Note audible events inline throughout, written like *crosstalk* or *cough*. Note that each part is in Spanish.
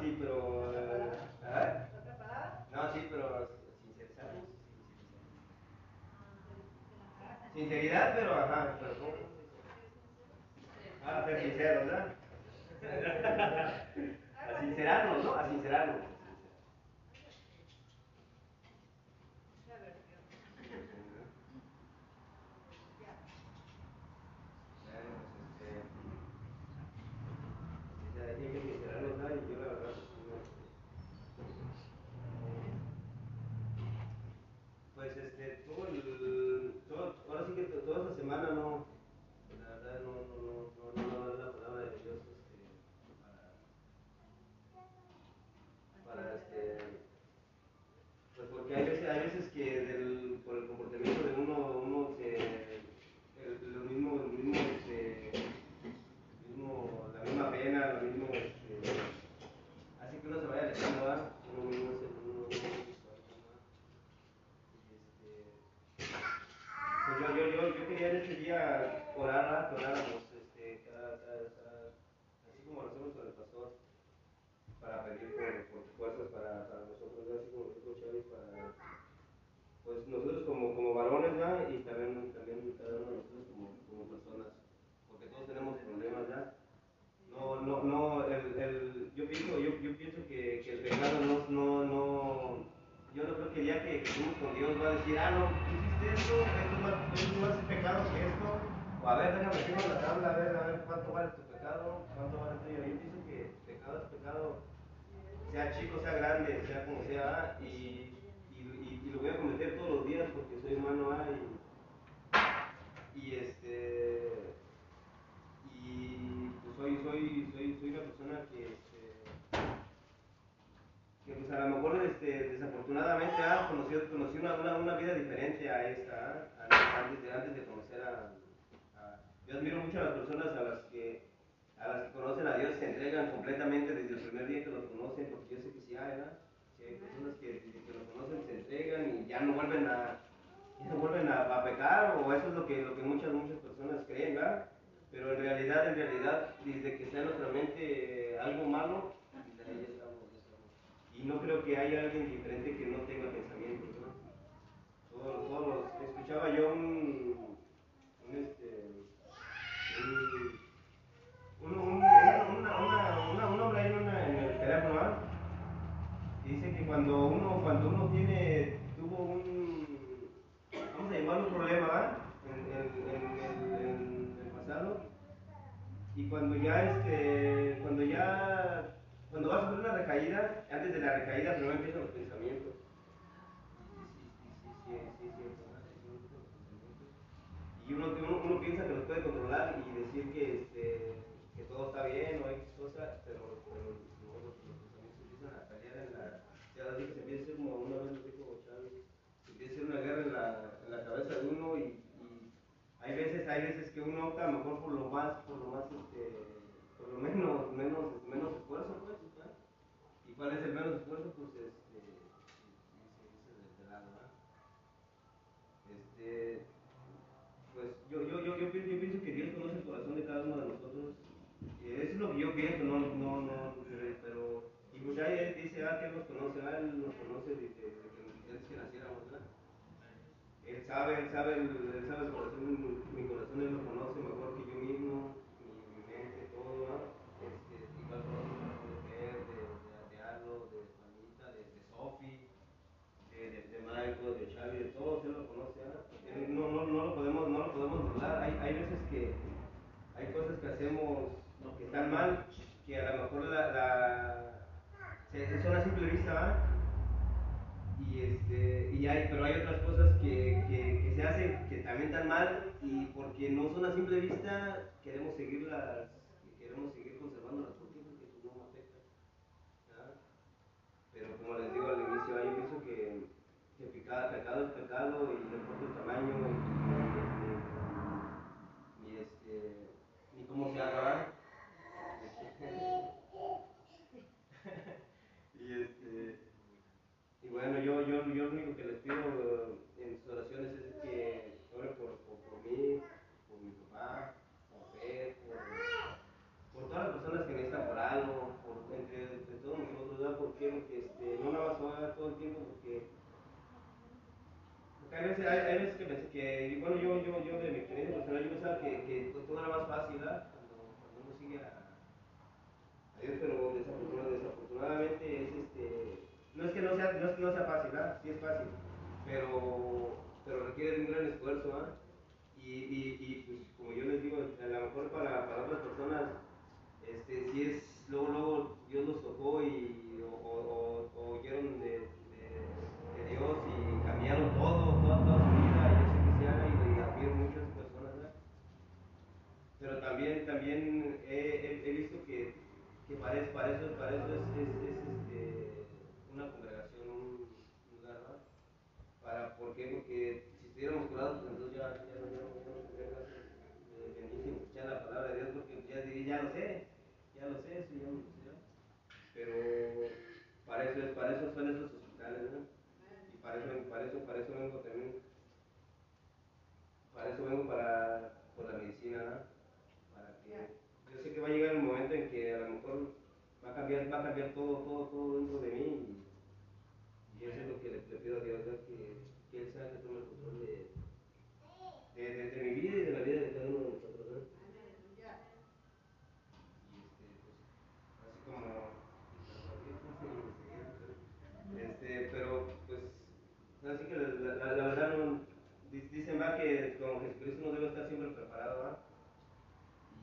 sí, pero. ¿Ah? No, sí, pero sinceridad. Sinceridad, pero ajá, pero ¿cómo? Ah, ser sinceros, ¿verdad? *laughs* A sincerarnos, ¿no? A sincerarnos. Pecado, sea chico, sea grande, sea como sea, y, y, lo voy a cometer todos los días porque soy humano, ¿ah? y, y este y pues soy, soy, soy, soy una persona que, este, que pues a lo mejor este, desafortunadamente ah, conocí, conocí una, una, vida diferente a esta, ah, antes, de, antes de conocer a, a, Yo admiro mucho a las personas a las que a las que conocen a Dios se entregan completamente desde el primer día que los conocen, porque yo sé que sí hay, ¿verdad? Hay personas que desde que los conocen se entregan y ya no vuelven a, no vuelven a, a pecar, o eso es lo que, lo que muchas, muchas personas creen, ¿verdad? Pero en realidad, en realidad, desde que está en nuestra mente algo malo, desde ahí estamos, estamos. Y no creo que haya alguien diferente que no tenga pensamientos, ¿no? Todos, todos, escuchaba yo un, un este, un, un, un, una, una, una, en, el teléfono, ¿ah? dice que cuando uno, cuando uno tiene, tuvo un, vamos a llamarlo un problema. En, en, en, el pasado, y cuando ya, este, cuando ya, cuando va a sufrir una recaída, antes de la recaída primero empiezan los pensamientos. Y uno, uno, piensa que los puede controlar y decir este, que está bien o X cosa, pero, pero no, los, pensamientos empiezan a pelear en la, ya lo dije, se empieza a ser como una vez lo dijo Chávez, se empieza una guerra en la, en la cabeza de uno y, hay veces, hay veces que uno opta mejor por lo más, por lo más, este, por lo menos, menos, menos esfuerzo, pues. ¿Y cuál es el menos esfuerzo? Pues, este, irse de lado, ¿verdad? Este, pues, yo, yo, yo, yo, pienso, yo pienso que Dios conoce el corazón de cada uno de nosotros, eso es lo que yo pienso, no, no, no, pero, y pues ya él dice, ah, que Él nos conoce, Él nos conoce desde, que, antes que naciéramos, ¿verdad? Él sabe, Él sabe, él, sabe el corazón, mi corazón Él lo conoce mejor que yo mismo, mi, mi mente, todo, ¿no? Este, igual conoce de Fer, de, de, de de Juanita, de, de Sofi, de, de, de Michael, de Xavi, de todos, Él lo conoce, ¿no? Él, no, no, no, lo podemos, no lo podemos burlar, hay, hay veces que hay cosas que hacemos que están mal, que a lo mejor la, la se, son a simple vista, ¿verdad? y este y hay pero hay otras cosas que, que, se hacen que también están mal y porque no son a simple vista queremos seguirlas queremos seguir conservándolas porque pues no afecta ¿verdad? pero como les digo al inicio yo pienso que, que pecado, pecado es pecado y no importa el tamaño ni, este ni cómo se haga bueno, yo, yo, yo lo único que les pido eh, en sus oraciones es que oren por, por, mí, por mi papá, por Pedro, por, por, todas las personas que necesitan por algo, por, entre, entre todos nosotros, ¿verdad? Porque, este, no nada más orar todo el tiempo, porque, hay, veces, hay, hay veces, que pensé que, bueno, yo, yo, yo de mi experiencia personal, yo pensaba que, que todo era más fácil. Cuando, cuando uno sigue a, a Dios, pero no sea, no no sea fácil, ¿verdad? Sí es fácil, pero, pero requiere un gran esfuerzo, ¿verdad? Y, y, y pues como yo les digo, a lo mejor para, para otras personas, este, si es, luego, luego Dios los tocó y, o, o, oyeron de, de, Dios y cambiaron todo, toda, su vida, y yo sé que se haga y, y admiro muchas personas, ¿verdad? Pero también, también he, visto que, que para, eso, para es, este, una congregación, un lugar, ¿verdad? Para, ¿Por qué? Porque si estuviéramos curados, pues entonces ya, ya, no, no, no y escuchar la palabra de Dios, porque ya diría, ya lo sé, ya lo sé, sé. ¿verdad? Pero para eso, es, para eso son esos hospitales, ¿verdad? Y para eso, para eso, para eso vengo también, para eso vengo para, por la medicina, ¿verdad? Para que, yo sé que va a llegar el momento en que a lo mejor va a cambiar, va a cambiar todo, todo, todo dentro de mí y, y eso es lo que le, le pido a Dios, ¿verdad? que, que Él sea el que tome el control de, de, de, de mi vida y de la vida de cada uno de nosotros, ¿verdad? Y este, pues, así como, este, pero pues, así que la, la, la verdad no, di- dicen va que como Jesucristo no debe estar siempre preparado, ¿verdad?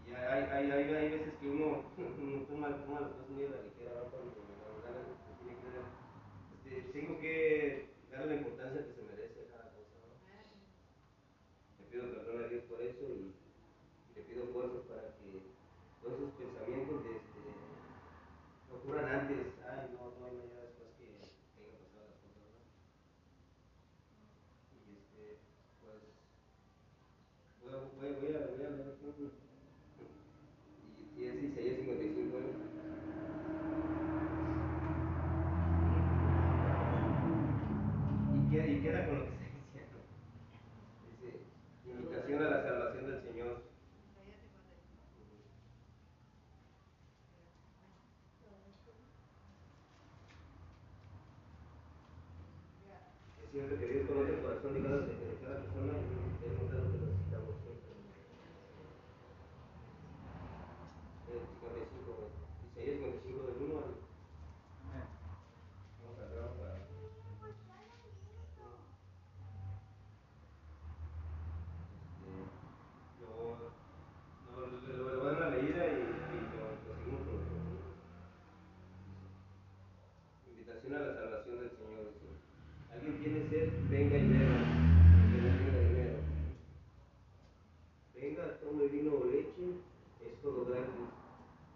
Y hay, hay, hay, hay veces que uno, uno toma, toma las cosas muy a la ligera, ¿verdad? Cuando la verdad se tiene que dar, este, tengo que darle la importancia que se merece a cada cosa, ¿no? Le pido perdón a Dios por eso y, y le pido fuerzas para que todos esos pensamientos de este, ocurran antes. Ay, no, no hay mañana después que tengan pasado las cosas, ¿verdad? Y este, pues, voy a, voy a, voy a, voy a leer aquí un- y, y es Isaías 55, ¿no? Y queda, y queda con lo que está diciendo. Dice, invitación a la salvación del Señor. Es cierto que Dios conoce el corazón de cada, de cada persona y Él nos da lo que necesitamos siempre. Eh, 55, Isaías 55 del 1 al... Vamos a entrar para... Este, lo, lo, lo, lo voy a dar una leída y, y lo, lo seguimos con los otros. Invitación a la salvación del Señor. dice, Alguien tiene sed, venga y beba, que no tenga dinero. Venga, tome vino o leche, es todo gratis.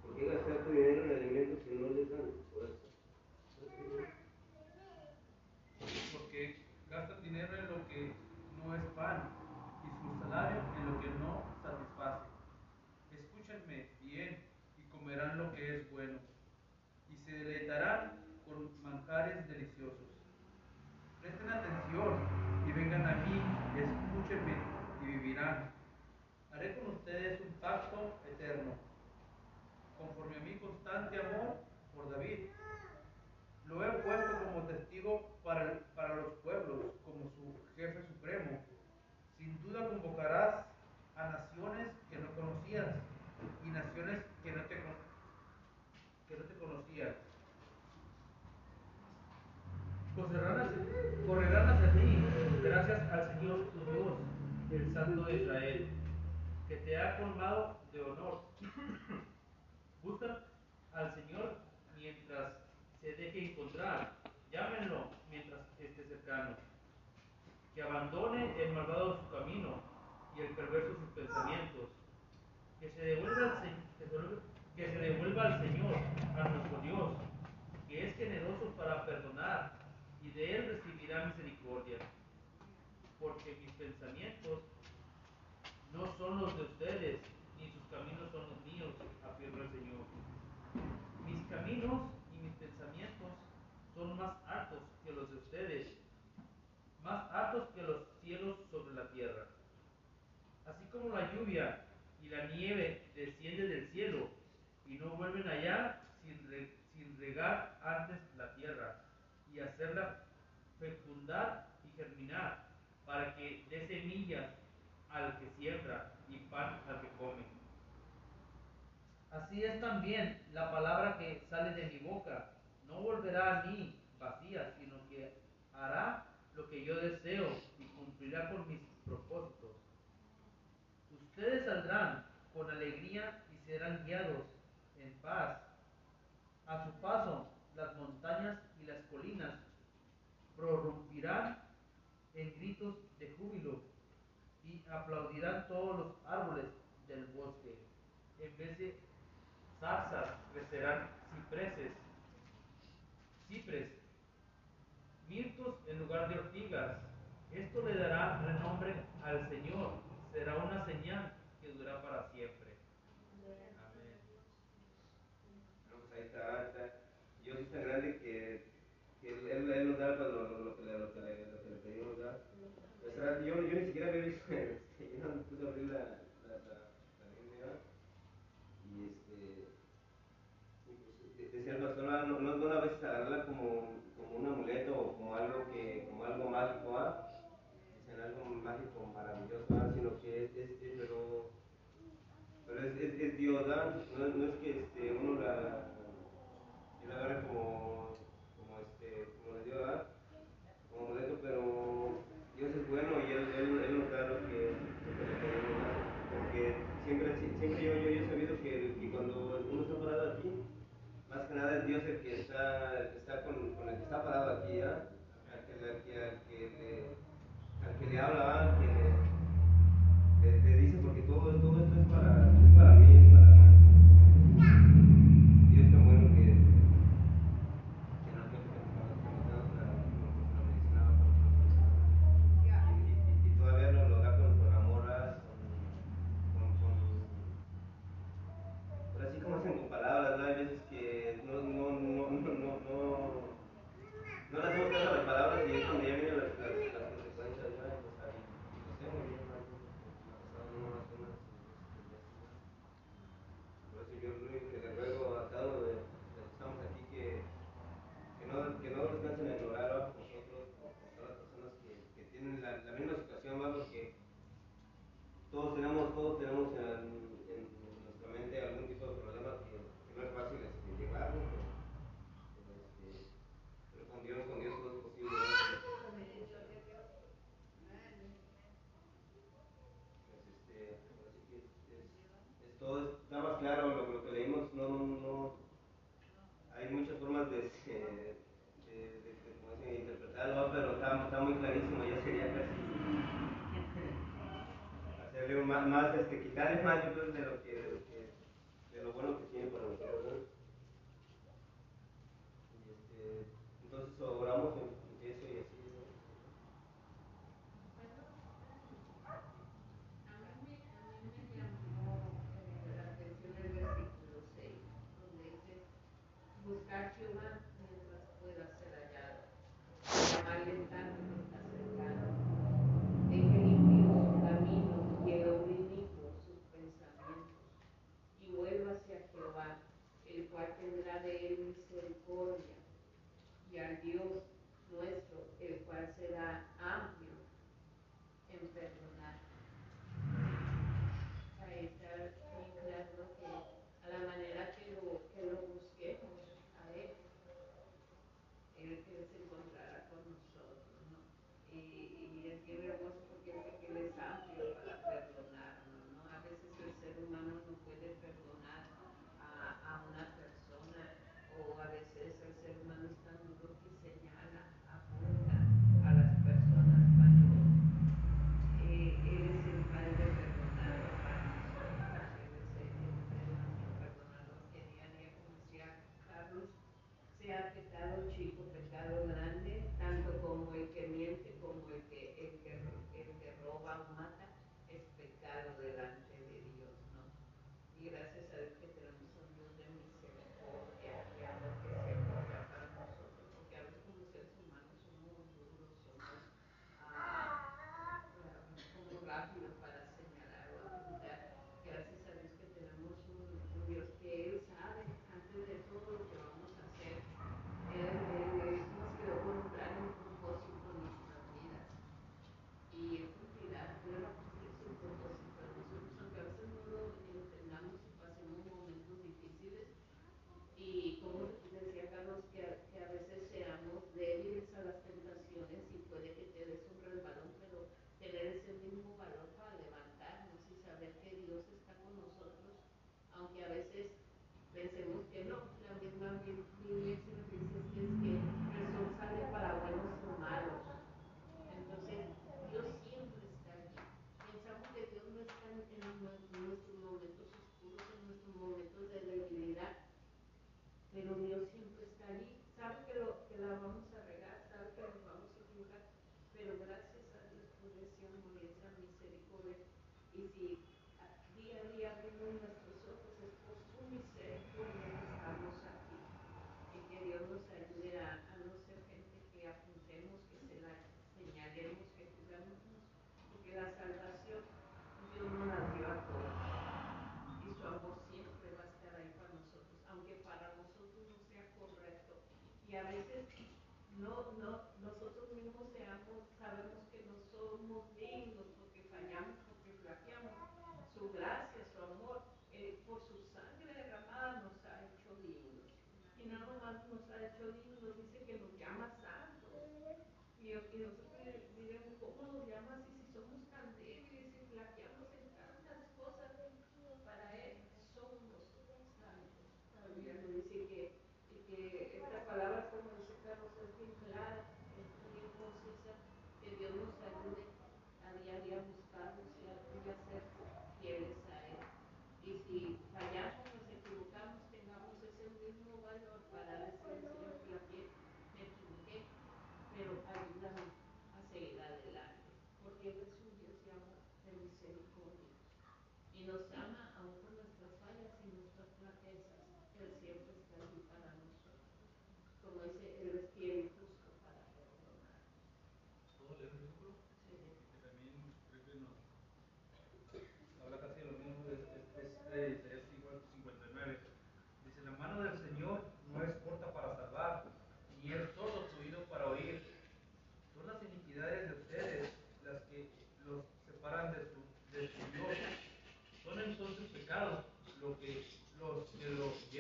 ¿Por qué gastar tu dinero en alimentos que no les dan fuerza? porque gastan dinero en lo que no es pan y su salario en lo que no satisface. Escúchenme bien y comerán lo que es bueno y se deleitarán con manjares deliciosos. Presten atención y vengan a mí, escúchenme y vivirán. Haré con ustedes un pacto eterno, conforme a mi constante amor por David. Lo he puesto como testigo para, para los pueblos, como su jefe supremo. Sin a naciones que no conocías y naciones que no te, que no te conocían. Correrán hacia, correrán hacia ti gracias al Señor tu Dios, el Santo de Israel, que te ha colmado de honor. Buscan al Señor mientras se deje encontrar. Llámenlo mientras esté cercano. Que abandone el malvado su camino y el perverso sus pensamientos. Que se devuelva al, que se devuelva al Señor, a nuestro Dios, que es generoso para perdonar y de él recibirá misericordia. Porque mis pensamientos no son los de ustedes, ni sus caminos son los míos, afirma el Señor. Mis caminos y mis pensamientos son más altos que los de ustedes, más altos que los cielos sobre la tierra. Así como la lluvia y la nieve descienden del cielo y no vuelven allá sin, sin regar antes la tierra y hacerla fecundar y germinar para que dé semillas al que siembra y pan al que come. Así es también la palabra que sale de mi boca. No volverá a mí vacía, sino que hará lo que yo deseo y cumplirá con mis propósitos. Ustedes saldrán con alegría y serán guiados en paz. A su paso, las montañas y las colinas prorrumpirán en gritos de júbilo y aplaudirán todos los árboles del bosque. En vez de zarzas crecerán cipreses, cipres, mirtos en lugar de ortigas. Esto le dará renombre al Señor. Será una señal que dura para siempre. Amén. Bueno, pues ahí está, está. Dios es tan grande que, que él, él, nos da lo, lo, lo que le, lo, que le, lo que le pedimos, ¿verdad? Pues, ahora, yo, yo ni siquiera había visto, *laughs* este, yo no a abrir la, la, la, la Biblia y este, decía el pastor, no, no bueno a veces agarrarla como, como un amuleto o como algo que, como algo mágico, ¿ah? Dicen algo mágico, maravilloso, ¿ah? Sino que es, es, es pero, pero es, es, es Dios, ¿verdad? No, no es que este, uno la, la agarre como, como este, como les digo, ¿verdad? Como amuleto, pero Dios es bueno y Él, él, él nos da lo que, lo que le pedimos, ¿verdad? Porque siempre, siempre yo, yo, yo he sabido que, que cuando uno está parado aquí, más que nada es Dios el que está, el que está con, con el que está parado aquí, ¿ya? Al que, al que, al que le, al que le habla, todo, todo esto es para, es para mí, es para Dios es tan bueno que, que nos dio que nos da la, la medicina para y, y, y todavía lo, lo da con, con amor, ¿verdad? con, con, con pero así como hacen con palabras, ¿no? Hay veces que no, no, no, no, no, no, no le hacemos caso a las palabras y es cuando ya vienen las, las, las consecuencias, ¿no? Y, pues, ahí, y lo sé muy bien, ¿no? Me ha pasado no unas unas veces ya así, ¿no? Por eso yo lo único que le ruego a cada uno de los que estamos aquí que, que no, value movement que los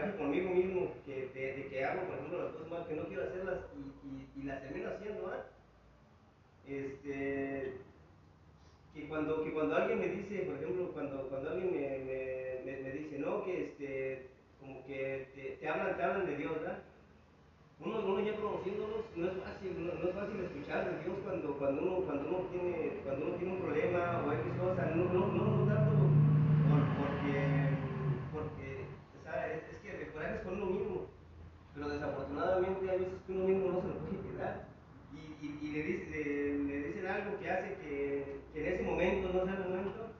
coraje conmigo mismo que, de, que hago, por ejemplo, las cosas mal que no quiero hacerlas y, y, las termino haciendo. ¿ah? Este, que cuando, que cuando alguien me dice, por ejemplo, cuando, cuando alguien me, me, me, dice, no, que este, como que te, hablan, te hablan de Dios. Uno, uno ya conociéndolos, no es fácil, no, es fácil escuchar de Dios cuando, cuando, uno, cuando, uno tiene, cuando uno tiene un problema o X cosa, no, no, no, no pero desafortunadamente hay veces que uno mismo no se lo puede quedar y, y, le, dice, le, le dicen algo que hace que, en ese momento no sea el momento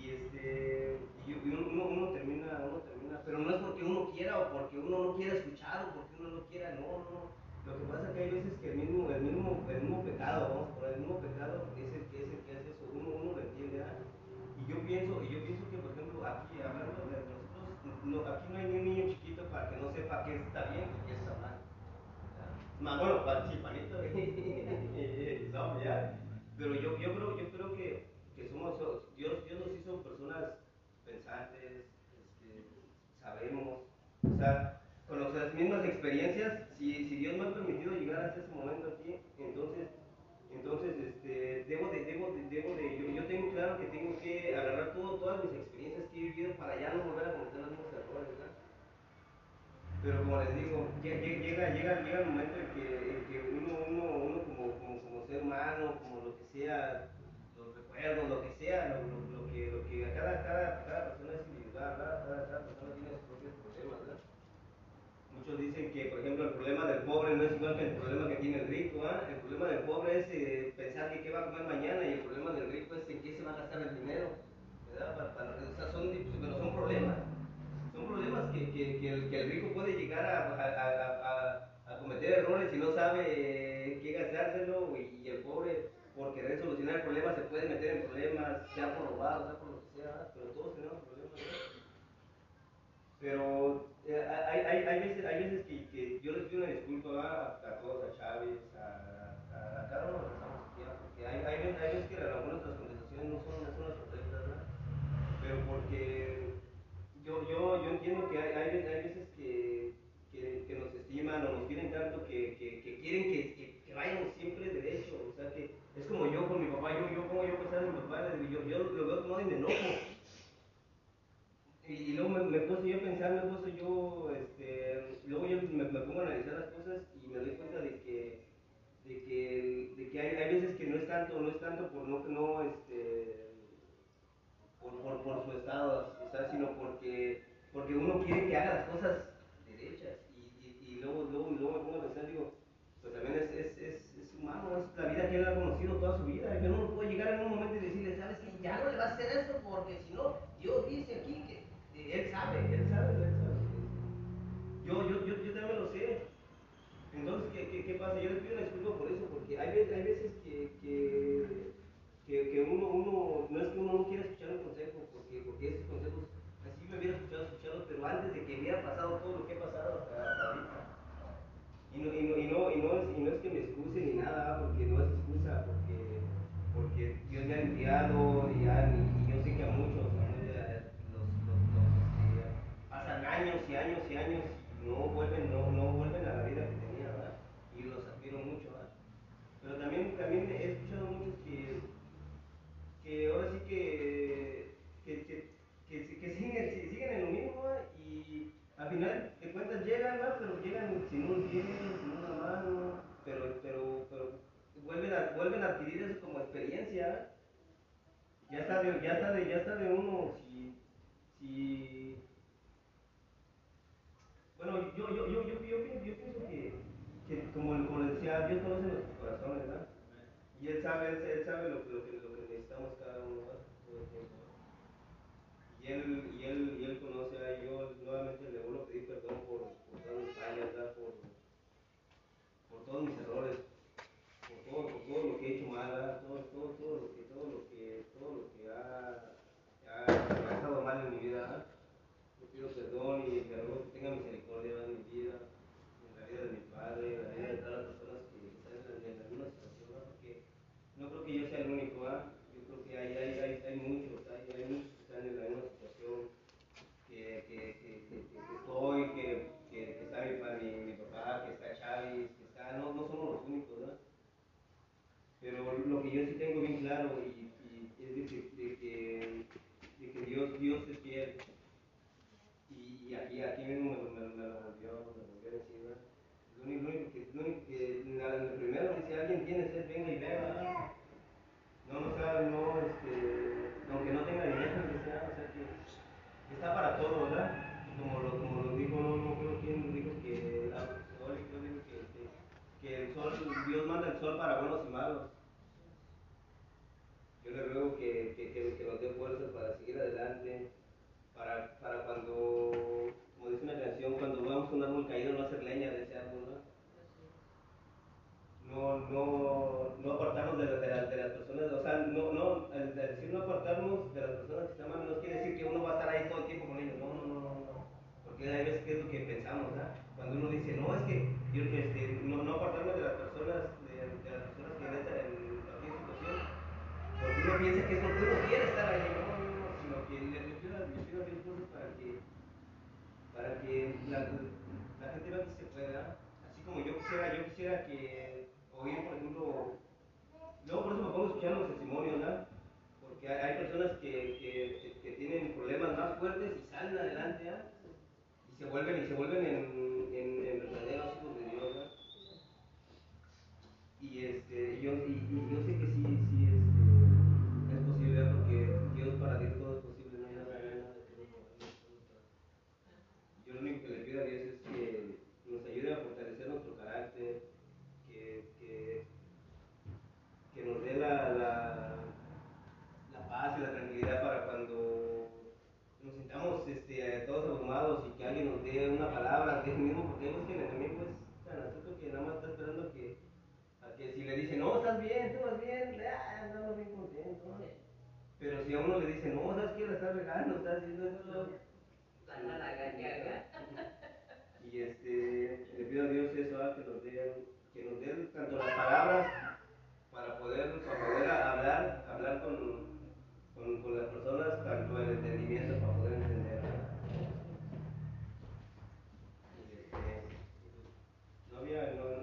y este y uno termina uno termina pero no es porque uno quiera o porque uno no quiera escuchar o porque uno no quiera no no. Lo que pasa es que hay veces que el mismo el mismo el mismo pecado vamos por el mismo pecado es el que es el que hace eso uno uno lo entiende ¿ah? y yo pienso y yo pienso que por ejemplo aquí hablando de nosotros no, aquí no hay ni un niño chiquito para que no sepa qué está bien y qué está mal bueno, pa- sí, Juanito y ya. Pero yo, yo creo, yo creo que, que somos, Dios, Dios nos hizo personas pensantes, este, sabemos, o sea, con las mismas experiencias, si, si Dios me ha permitido llegar hasta ese momento aquí, entonces, entonces, este, debo de, debo de, debo de, yo, yo tengo claro que tengo que agarrar todo, todas mis experiencias que he vivido para ya no volver a cometer los mismos errores. Pero como les digo, lle- lle- llega, llega, llega el momento en que, en que uno, uno, uno como, como, como ser humano, como lo que sea, los recuerdos, lo que sea, lo, lo, que, lo que a cada, cada, cada persona es individual, ¿verdad? Cada, persona tiene sus propios problemas, ¿verdad? Muchos dicen que, por ejemplo, el problema del pobre no es igual que el problema que tiene el rico. ¿ah? El problema del pobre es eh, pensar que qué va a comer mañana y el problema del rico es en qué se va a gastar el dinero. ¿verdad? Para, para- o sea, pero son problemas. Son problemas que, que, que, el, que el rico puede llegar a, a, a, a- a cometer errores y no sabe eh, qué gastárselo y, y el pobre por querer solucionar el problema se meter en problemas, sea por robar, sea por lo que sea, pero todos tenemos problemas. Pero eh, hay, hay, veces, hay veces que, que yo les pido una disculpa a, a todos, a Chávez, a, a, a de porque hay, hay, veces, hay veces que a lo mejor nuestras contestaciones no son, no son las correctas, ¿verdad? pero porque yo, yo, yo entiendo que hay, ve- hay veces que, que, que nos estiman o nos quieren tanto que, que, que quieren que, que, que vayamos siempre derecho, o sea que es como yo con mi papá, yo, yo pongo yo pensar en mi papá, le digo, yo, yo lo enojo. Y, y luego me, me puse yo a pensar, me puse yo, este, luego yo me, me pongo a analizar las cosas y me doy cuenta de que, de que, de que hay, hay veces que no es tanto, no es tanto por no, no, este, por, por, por su estado, o sea, sino porque, porque uno quiere que haga las cosas mismo, porque vemos que pues, el enemigo es tan astuto que nada más está esperando que, a que si le dicen, no, estás bien, tú vas bien, ah, andamos bien contento. Pero si a uno le dicen, no, sabes que la estás regando, estás haciendo esto. La, la. Y este, le pido a Dios eso, ¿ah? que nos dé, que nos dé tanto las palabras para poder, para poder hablar, hablar con, con, con las personas, tanto el entendimiento para poder día de